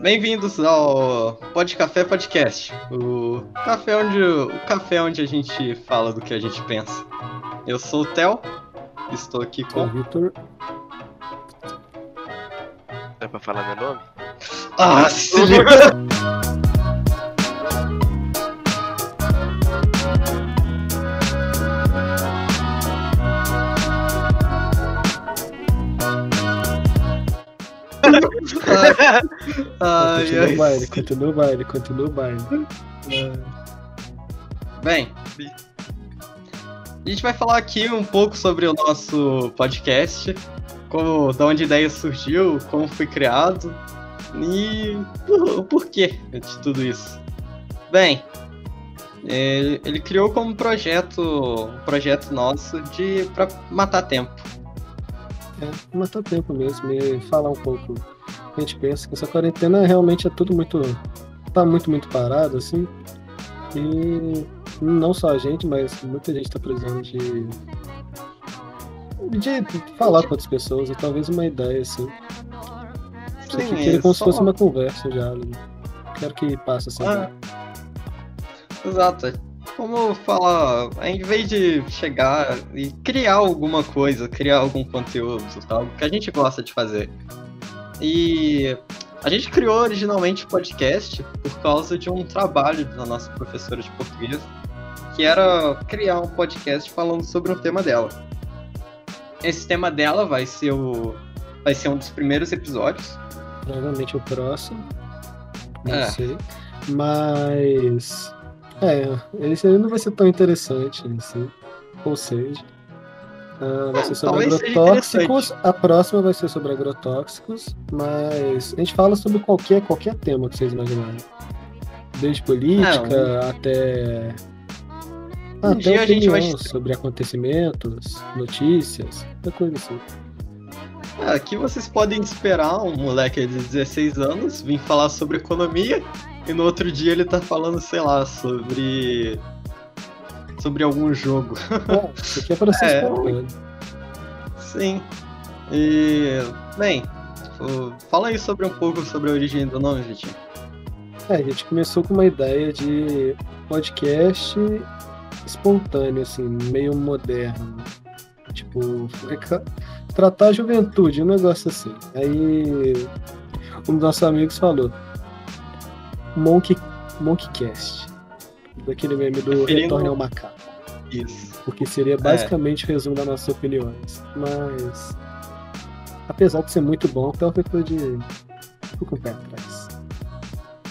Bem-vindos ao Pod Café Podcast, o café onde o café onde a gente fala do que a gente pensa. Eu sou o Theo, estou aqui com o Vitor. É pra falar meu nome? Ah, se ai, continua ai, o baile, continua o baile, continua o baile. Bem, a gente vai falar aqui um pouco sobre o nosso podcast, como, de onde a ideia surgiu, como foi criado e o porquê de tudo isso. Bem, ele, ele criou como projeto, projeto nosso de para matar tempo. É, matar tempo mesmo e falar um pouco a gente pensa que essa quarentena realmente é tudo muito. tá muito, muito parado, assim. E não só a gente, mas muita gente tá precisando de. de falar com outras pessoas, e talvez uma ideia, assim. Sim, Você queria como só... se fosse uma conversa já. Né? Quero que passe essa ah. Exato. Como falar, em vez de chegar e criar alguma coisa, criar algum conteúdo, algo que a gente gosta de fazer. E a gente criou originalmente o podcast por causa de um trabalho da nossa professora de português, que era criar um podcast falando sobre um tema dela. Esse tema dela vai ser o vai ser um dos primeiros episódios. Provavelmente o próximo. Não é. sei. Mas é, esse aí não vai ser tão interessante assim. Ou seja, Uh, vai ser sobre Talvez agrotóxicos. A próxima vai ser sobre agrotóxicos, mas a gente fala sobre qualquer, qualquer tema que vocês imaginarem. Desde política Não. até. Um até opinião vai... sobre acontecimentos, notícias, qualquer coisa assim. Aqui vocês podem esperar um moleque de 16 anos vir falar sobre economia e no outro dia ele tá falando, sei lá, sobre sobre algum jogo. É, isso aqui é para ser é, Sim. E, bem, fala aí sobre um pouco sobre a origem do nome, Vitinho. É, a gente começou com uma ideia de podcast espontâneo, assim, meio moderno. Tipo, tratar a juventude, um negócio assim. Aí um dos nossos amigos falou Monkey, Monkeycast. Daquele meme do Referindo... Retorno ao Macaco. Isso. Porque seria basicamente é. resumo das nossas opiniões. Mas. Apesar de ser muito bom, então ficou de. Fico com o pé atrás.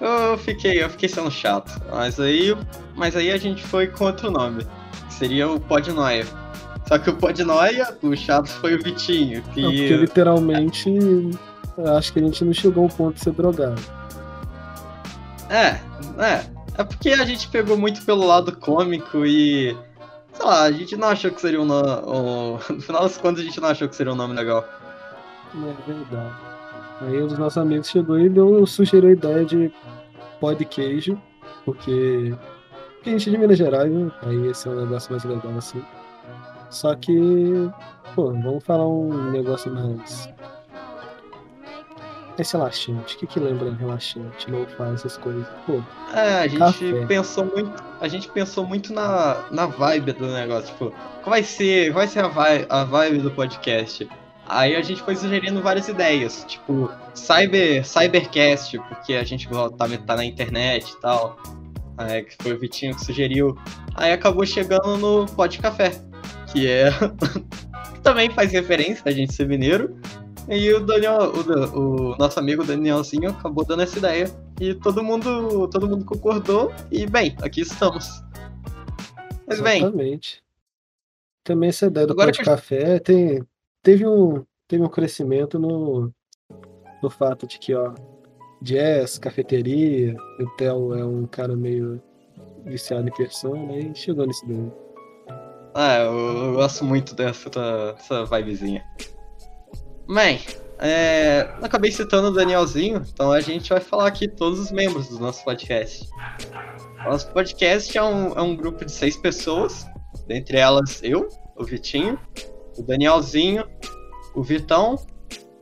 Eu fiquei, eu fiquei sendo chato. Mas aí, mas aí a gente foi com outro nome. Que seria o Podnoia. Só que o Podnoia, o chato foi o Vitinho. Que... Não, porque literalmente. Acho que a gente não chegou ao ponto de ser drogado. É, é. É porque a gente pegou muito pelo lado cômico e. Sei lá, a gente não achou que seria um nome. Um... No final das contas, a gente não achou que seria um nome legal. É verdade. Aí um dos nossos amigos chegou e deu, sugeriu a ideia de pó de queijo, porque. Porque a gente é de Minas Gerais, né? Aí esse é um negócio mais legal assim. Só que. Pô, vamos falar um negócio mais esse relaxante, o que que lembra relaxante? Não faz essas coisas. Pô, é, a gente café. pensou muito, a gente pensou muito na, na vibe do negócio, tipo, qual vai ser, vai ser a vibe, a vibe do podcast? Aí a gente foi sugerindo várias ideias, tipo, cyber, cybercast, porque a gente tá, tá na internet e tal. É, que foi o Vitinho que sugeriu. Aí acabou chegando no Pod Café, que é que também faz referência a gente ser mineiro, e o Daniel, o, o, nosso amigo Danielzinho acabou dando essa ideia. E todo mundo, todo mundo concordou. E bem, aqui estamos. Mas Exatamente. bem. Também essa ideia do Agora pó de café tem, teve, um, teve um crescimento no, no fato de que, ó, jazz, cafeteria, o Theo é um cara meio viciado em persona e chegou nesse daí. Ah, eu, eu gosto muito dessa, dessa vibezinha. Bem, é, acabei citando o Danielzinho, então a gente vai falar aqui todos os membros do nosso podcast. Nosso podcast é um, é um grupo de seis pessoas, dentre elas eu, o Vitinho, o Danielzinho, o Vitão,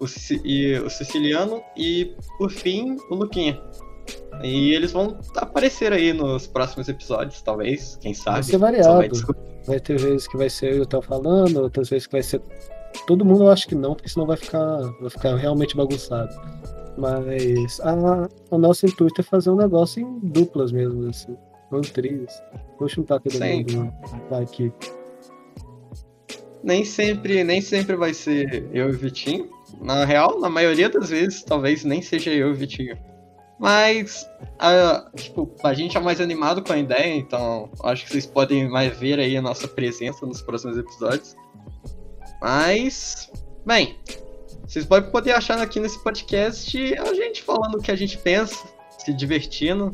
o, e, o Siciliano e, por fim, o Luquinha. E eles vão aparecer aí nos próximos episódios, talvez, quem sabe. Vai ser variado. Vai, vai, ter vezes que vai ser eu tô falando, outras vezes que vai ser. Todo mundo eu acho que não, porque senão vai ficar, vai ficar realmente bagunçado. Mas a, o nosso intuito é fazer um negócio em duplas mesmo, assim. Não trios. Vou juntar todo Sim. mundo aqui. Nem sempre, nem sempre vai ser eu e o Vitinho. Na real, na maioria das vezes, talvez nem seja eu e o Vitinho. Mas a, tipo, a gente é mais animado com a ideia, então acho que vocês podem mais ver aí a nossa presença nos próximos episódios. Mas, bem, vocês podem poder achar aqui nesse podcast a gente falando o que a gente pensa, se divertindo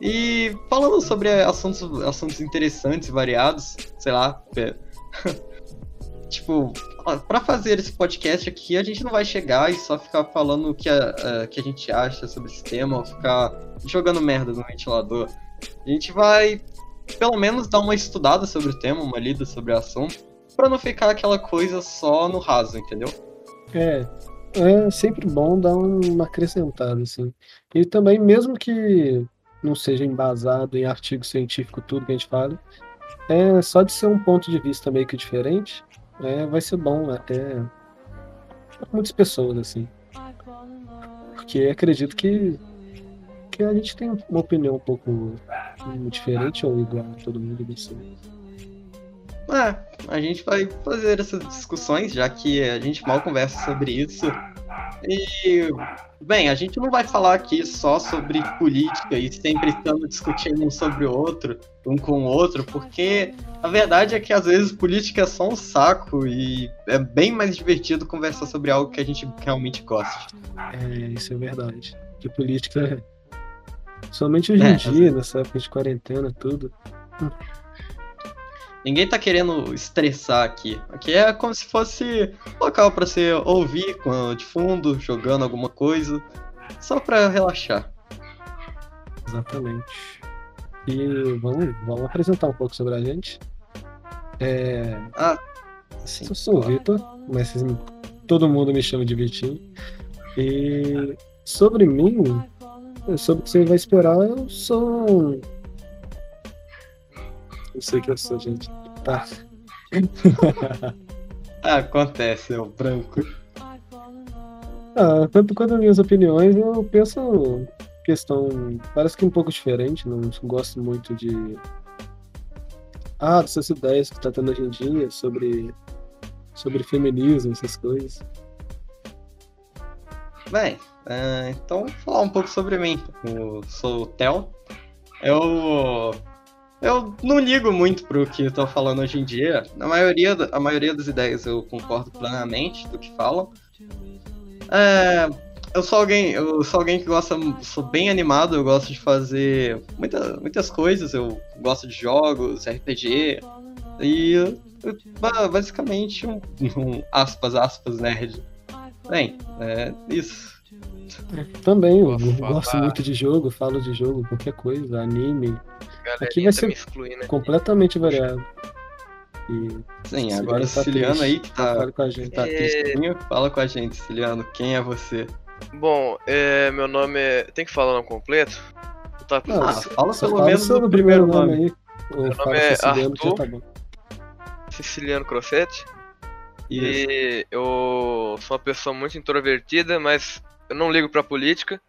e falando sobre assuntos, assuntos interessantes, variados, sei lá. tipo, para fazer esse podcast aqui, a gente não vai chegar e só ficar falando o que a, a, que a gente acha sobre esse tema, ou ficar jogando merda no ventilador. A gente vai, pelo menos, dar uma estudada sobre o tema, uma lida sobre o assunto, para não ficar aquela coisa só no raso, entendeu? É, é sempre bom dar uma acrescentada, assim. E também, mesmo que não seja embasado em artigo científico tudo que a gente fala, é só de ser um ponto de vista meio que diferente, é, vai ser bom até muitas pessoas, assim. Porque acredito que, que a gente tem uma opinião um pouco diferente ou igual a todo mundo, sei. É, a gente vai fazer essas discussões, já que a gente mal conversa sobre isso. E, bem, a gente não vai falar aqui só sobre política e sempre estamos discutindo um sobre o outro, um com o outro, porque a verdade é que às vezes política é só um saco e é bem mais divertido conversar sobre algo que a gente realmente gosta. É, isso é verdade. Que política, somente hoje em é, dia, nessa época de quarentena, tudo. Ninguém tá querendo estressar aqui. Aqui é como se fosse local para você ouvir de fundo, jogando alguma coisa, só para relaxar. Exatamente. E vamos, vamos apresentar um pouco sobre a gente. É... Ah, sim. Eu sou o Vitor, mas todo mundo me chama de Vitinho. E sobre mim, sobre o que você vai esperar, eu sou não sei que eu sou, gente. Tá. Acontece, é o branco. Ah, tanto quanto as minhas opiniões, eu penso questão. Parece que um pouco diferente, não gosto muito de. Ah, dessas ideias que tá tendo hoje em dia sobre. sobre feminismo, essas coisas. Bem, uh, então vou falar um pouco sobre mim. Eu sou o Theo. Eu eu não ligo muito pro que estão falando hoje em dia. A maioria, a maioria das ideias eu concordo plenamente do que falam. É, eu sou alguém, eu sou alguém que gosta, sou bem animado, eu gosto de fazer muita, muitas coisas, eu gosto de jogos, RPG e basicamente um, um aspas aspas nerd. Bem, é isso. Também, eu gosto muito de jogo, falo de jogo, qualquer coisa, anime, Aqui vai ser né? completamente variado. E Sim, agora o Ciliano aí que tá, fala com a gente, tá é... fala com a gente, Ciliano, quem é você? Bom, é, meu nome é. Tem que falar o nome completo? Tá... Não, ah, fala pelo menos o primeiro nome. nome aí. Meu nome é Arthur tá Siciliano Crossetti. E eu sou uma pessoa muito introvertida, mas eu não ligo pra política.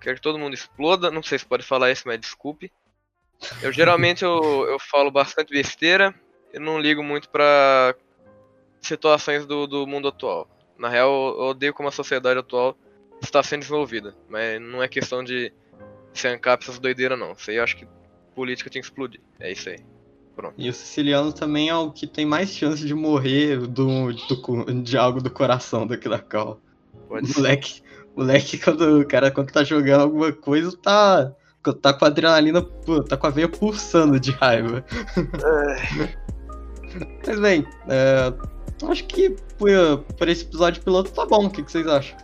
Quero que todo mundo exploda. Não sei se pode falar isso, mas desculpe. Eu geralmente eu, eu falo bastante besteira e não ligo muito para situações do, do mundo atual. Na real, eu odeio como a sociedade atual está sendo desenvolvida, mas não é questão de se ancap essas doideiras não. Isso aí eu acho que política tinha que explodir. É isso aí. Pronto. E o siciliano também é o que tem mais chance de morrer do, do de algo do coração do que da cal. Pode moleque, ser. moleque, quando o cara quando tá jogando alguma coisa, tá tá com a adrenalina, tá com a veia pulsando de raiva. É. Mas bem, é, acho que por, por, esse episódio piloto tá bom. O que, que vocês acham?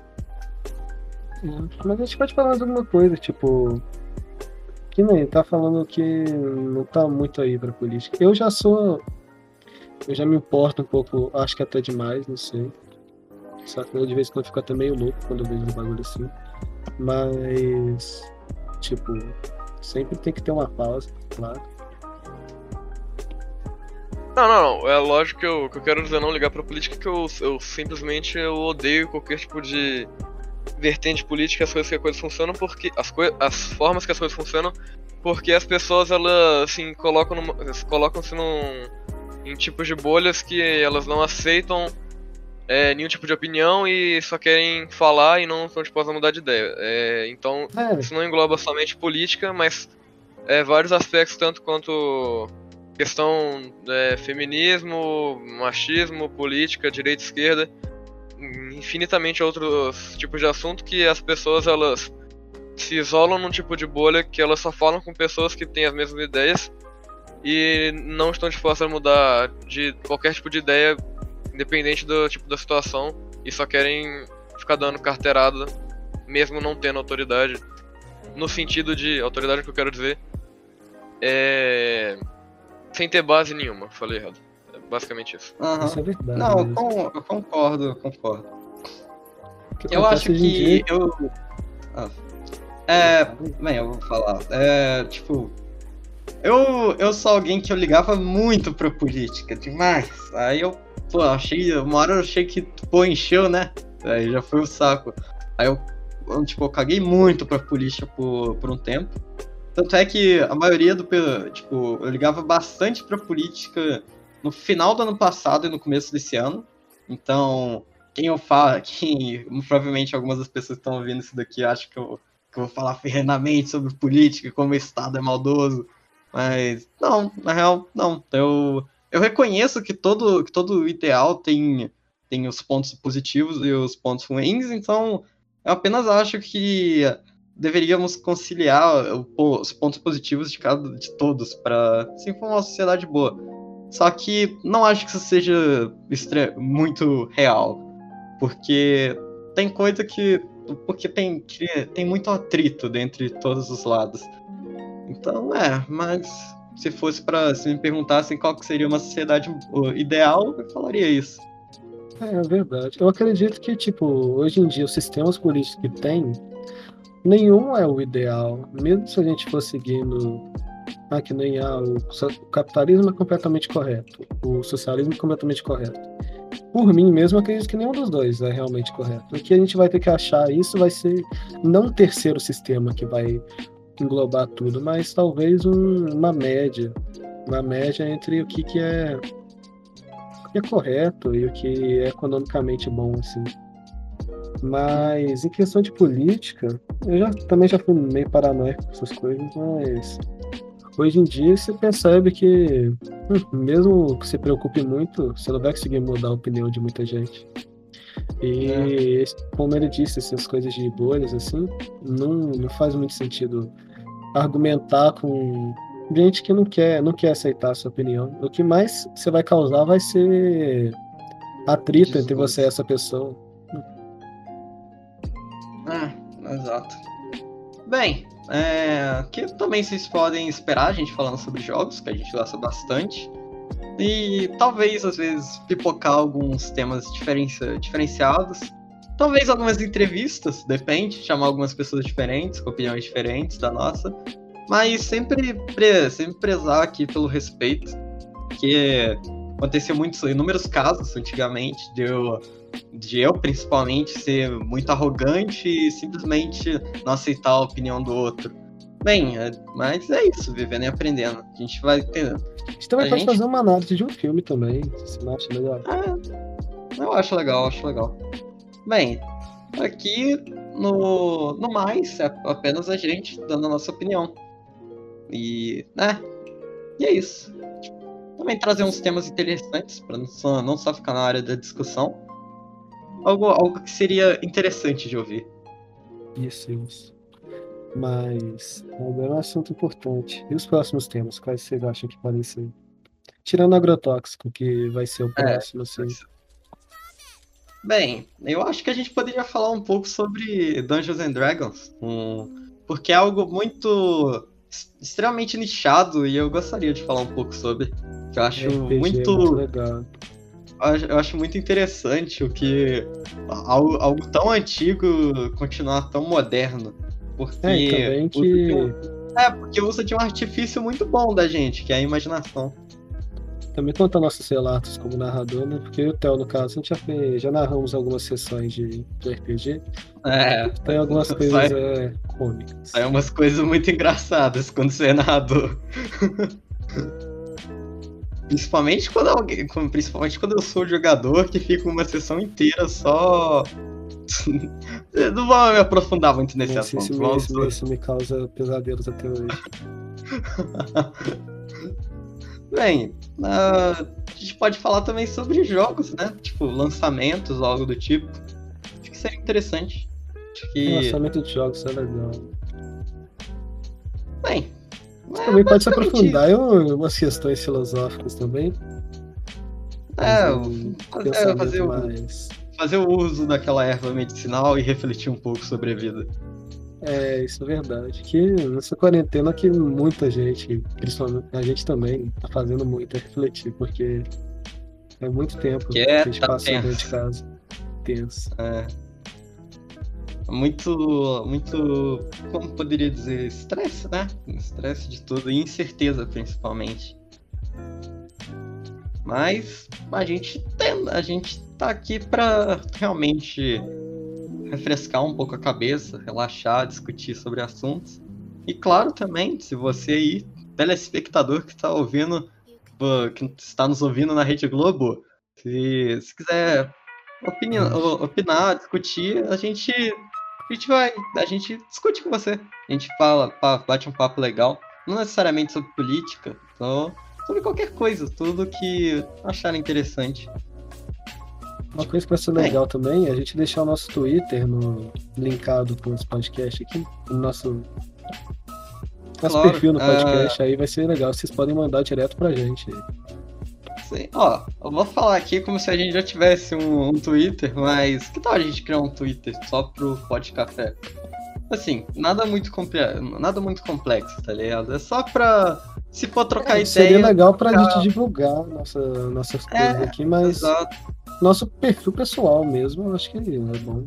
Mas a gente pode falar de alguma coisa, tipo. Que nem tá falando que não tá muito aí pra política. Eu já sou. Eu já me importo um pouco, acho que até demais, não sei. Saca? Eu de vez em quando fico até meio louco quando eu vejo um bagulho assim. Mas, tipo, sempre tem que ter uma pausa, claro. Não, não, não. É lógico que eu, que eu quero dizer não ligar pra política, que eu, eu simplesmente eu odeio qualquer tipo de vertente política, as coisas que as coisas funcionam, porque. As, as formas que as coisas funcionam, porque as pessoas, elas, assim, colocam colocam-se num. em tipos de bolhas que elas não aceitam é, nenhum tipo de opinião e só querem falar e não estão dispostos a mudar de ideia. É, então, é. isso não engloba somente política, mas é, vários aspectos, tanto quanto questão é, feminismo, machismo, política, direita, esquerda, infinitamente outros tipos de assunto que as pessoas elas se isolam num tipo de bolha que elas só falam com pessoas que têm as mesmas ideias e não estão dispostas a mudar de qualquer tipo de ideia independente do tipo da situação, e só querem ficar dando carteirada, mesmo não tendo autoridade. No sentido de, autoridade que eu quero dizer, é. Sem ter base nenhuma, falei errado. É basicamente isso. Uhum. Isso é verdade. Não, eu, com, eu concordo, eu concordo. Eu acho que dia... eu. Ah. É. Bem, eu vou falar. É, tipo. Eu, eu sou alguém que eu ligava muito pra política, demais. Aí eu pô, achei, uma hora eu achei que, pô, encheu, né? Aí já foi o saco. Aí eu, tipo, eu caguei muito pra polícia por, por um tempo. Tanto é que a maioria do, tipo, eu ligava bastante pra política no final do ano passado e no começo desse ano. Então, quem eu falo, quem, provavelmente algumas das pessoas que estão ouvindo isso daqui acham que eu, que eu vou falar ferrenamente sobre política, como o Estado é maldoso. Mas, não, na real, não. Eu, eu reconheço que todo, que todo ideal tem, tem os pontos positivos e os pontos ruins, então eu apenas acho que deveríamos conciliar os pontos positivos de cada de todos para se formar uma sociedade boa. Só que não acho que isso seja muito real, porque tem coisa que porque tem tem muito atrito dentre todos os lados. Então é, mas se fosse para se me perguntassem qual seria uma sociedade ideal, eu falaria isso. É, é verdade. Eu acredito que, tipo, hoje em dia os sistemas políticos que tem, nenhum é o ideal. Mesmo se a gente for seguindo. Ah, que nem ah, o, o capitalismo é completamente correto, o socialismo é completamente correto. Por mim mesmo, acredito que nenhum dos dois é realmente correto. O que a gente vai ter que achar isso vai ser não um terceiro sistema que vai englobar tudo, mas talvez um, uma média. Uma média entre o que, que é o que é correto e o que é economicamente bom, assim. Mas em questão de política, eu já, também já fui meio paranoico com essas coisas, mas hoje em dia você percebe que, hum, mesmo que se preocupe muito, você não vai conseguir mudar a opinião de muita gente. E, é. como ele disse, essas coisas de bolhas, assim, não, não faz muito sentido argumentar com gente que não quer, não quer aceitar a sua opinião. O que mais você vai causar vai ser atrito entre você e essa pessoa. É, exato. Bem, é, que também vocês podem esperar a gente falando sobre jogos, que a gente gosta bastante. E talvez, às vezes, pipocar alguns temas diferenciados. Talvez algumas entrevistas, depende, chamar algumas pessoas diferentes, com opiniões diferentes da nossa. Mas sempre, pre sempre prezar aqui pelo respeito, que aconteceu muitos, inúmeros casos antigamente de eu, de eu principalmente ser muito arrogante e simplesmente não aceitar a opinião do outro. Bem, é, mas é isso, vivendo e aprendendo. A gente vai ter. A gente também a pode gente... fazer uma análise de um filme também, se você acha legal. É, eu acho legal, acho legal. Bem, aqui no, no mais é apenas a gente dando a nossa opinião. E, né? E é isso. Também trazer uns temas interessantes para não só, não só ficar na área da discussão. Algo, algo que seria interessante de ouvir. Isso, isso. Mas agora é um assunto importante. E os próximos temas? Quais vocês acham que podem ser? Tirando agrotóxico, que vai ser o é, próximo, é, assim. Bem, eu acho que a gente poderia falar um pouco sobre Dungeons and Dragons, um, porque é algo muito extremamente nichado e eu gostaria de falar um pouco sobre. Eu acho RPG muito. É muito legal. eu acho muito interessante o que algo, algo tão antigo continuar tão moderno. Porque. É, que... é, porque usa de um artifício muito bom da gente, que é a imaginação. Também conta nossos relatos como narrador, né? Porque eu e o Theo, no caso, a gente já, fez, já narramos algumas sessões de, de RPG. É. Tem algumas coisas sai, é, cômicas. Sai umas coisas muito engraçadas quando você é narrador. Principalmente quando alguém. Principalmente quando eu sou jogador que fica uma sessão inteira só. Não vou me aprofundar muito nesse assunto. Isso isso, isso me causa pesadelos até hoje. Bem, uh, a gente pode falar também sobre jogos, né? Tipo, lançamentos, algo do tipo. Acho que seria interessante. Acho que... Lançamento de jogos é legal. Bem, você também pode se aprofundar em umas questões filosóficas também. É, fazer, fazer, mais... o, fazer o uso daquela erva medicinal e refletir um pouco sobre a vida. É, isso é verdade. Que nessa quarentena que muita gente, principalmente a gente também, tá fazendo muito é refletir, porque é muito tempo que, é, a gente tá passa dentro de casa. Tenso. É muito, muito, como poderia dizer, estresse, né? Estresse de tudo e incerteza principalmente. Mas a gente tem, a gente tá aqui para realmente refrescar um pouco a cabeça, relaxar, discutir sobre assuntos. E claro também, se você aí, telespectador que está ouvindo, que está nos ouvindo na Rede Globo, se, se quiser opinar, opinar, discutir, a gente a gente vai, a gente discute com você. A gente fala, bate um papo legal. Não necessariamente sobre política, só sobre qualquer coisa, tudo que acharem interessante. Uma coisa que vai ser legal é. também é a gente deixar o nosso Twitter no, linkado com esse podcast aqui, no nosso, nosso claro, perfil no podcast, uh... aí vai ser legal. Vocês podem mandar direto pra gente. Sim. Ó, eu vou falar aqui como se a gente já tivesse um, um Twitter, mas que tal a gente criar um Twitter só pro Pod Café? Assim, nada muito, nada muito complexo, tá ligado? É só pra. Se for trocar é, ideia. Seria legal pra pra... gente divulgar nossa, nossas é, coisas é, aqui, mas. Exato. Nosso perfil pessoal mesmo, eu acho que é bom.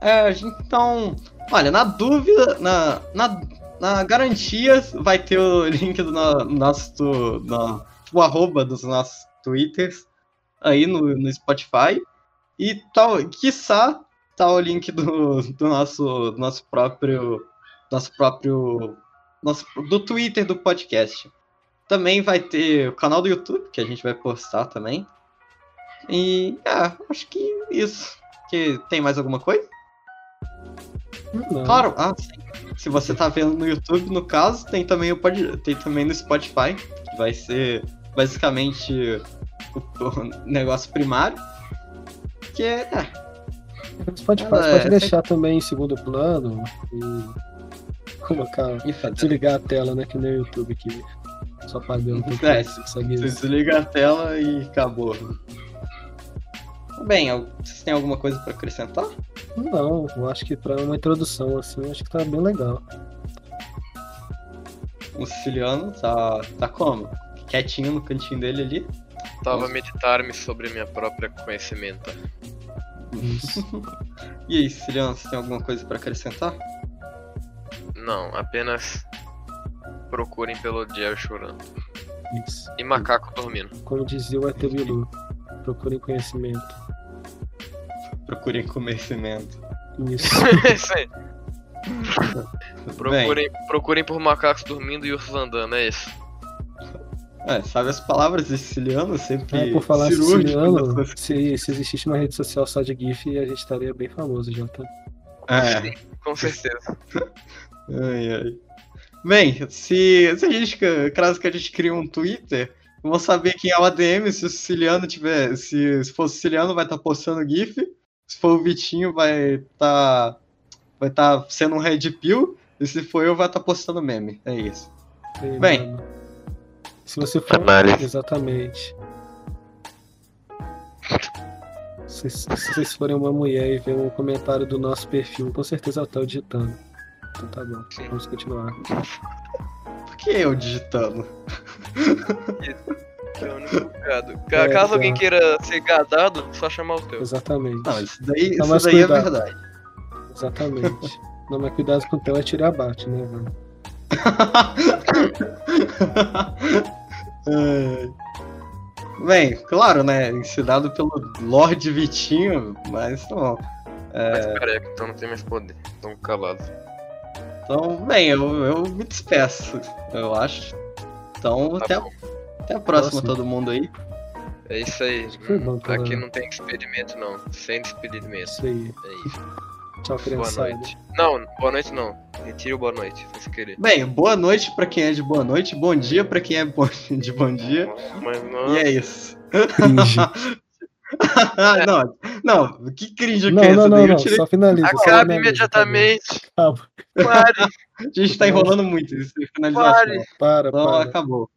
É, então. Olha, na dúvida, na, na, na garantia, vai ter o link do no, nosso. Do, o arroba dos nossos twitters aí no, no Spotify. E tal, quiçá, tá o link do, do nosso, nosso próprio. Nosso próprio. Nosso, do Twitter do podcast. Também vai ter o canal do YouTube, que a gente vai postar também. E é, acho que isso. Que tem mais alguma coisa? Não. Claro, ah, sim. se você tá vendo no YouTube, no caso, tem também o pod... tem também no Spotify, que vai ser basicamente o, o negócio primário. Que é. é você pode, pode é, deixar também em segundo plano e colocar. E desligar a tela, né? Que nem o YouTube que só pagando. É, você desliga a tela e acabou. Bem, vocês têm alguma coisa para acrescentar? Não, eu acho que para uma introdução assim, acho que tá bem legal. O siciliano tá, tá como? quietinho no cantinho dele ali. Tava a meditar-me sobre minha própria conhecimento. e aí, Siciliano, você tem alguma coisa para acrescentar? Não, apenas procurem pelo Diel chorando. Isso. E macaco dormindo. Como dizia o Etebilu, procurem conhecimento. Procurem conhecimento. Isso. isso aí. procurem, procurem por macacos dormindo e ursos andando, é isso. É, sabe as palavras de siciliano sempre. É, por falar siciliano, se, se existisse uma rede social só de GIF, a gente estaria bem famoso já, tá? É. Sim, com certeza. ai, ai. Bem, se, se a gente, caso que a gente crie um Twitter, vamos saber quem é o ADM, se o siciliano tiver. Se, se for o siciliano, vai estar tá postando GIF. Se for o Vitinho, vai estar. Tá, vai estar tá sendo um Red Pill. E se for eu, vai estar tá postando meme. É isso. Sim, Bem. Mano. Se você for. Análise. Exatamente. Se, se, vocês forem uma mulher e ver um comentário do nosso perfil, com certeza eu tô digitando. Então tá bom, vamos continuar. Por que eu digitando? Que é o único gado. É, Caso alguém queira ser gadado, só chamar o teu. Exatamente. Não, isso daí, isso daí é verdade. Exatamente. Não, mas cuidado com o teu é tirar abate, né, mano? Bem, claro, né? Ensinado pelo Lorde Vitinho, mas não. É... Mas careca, então não tem mais poder. Tão calado. Então, bem, eu, eu me despeço, eu acho. Então, tá até, até a próxima, todo mundo aí. É isso aí. Bom, Aqui não tem experimento, não. Sem experimento. Isso aí. É isso. Tchau, criançada. Boa noite. Não, boa noite não. Retire o boa noite, se querer. Bem, boa noite pra quem é de boa noite, bom dia pra quem é de bom dia. Mas não... E é isso. não, não, que cringe não, que é essa não? Não, tirei... só finaliza. Acabe imediatamente. Acaba. Pare. A gente tá enrolando muito. Finalização. Pare. Para, então, para. acabou.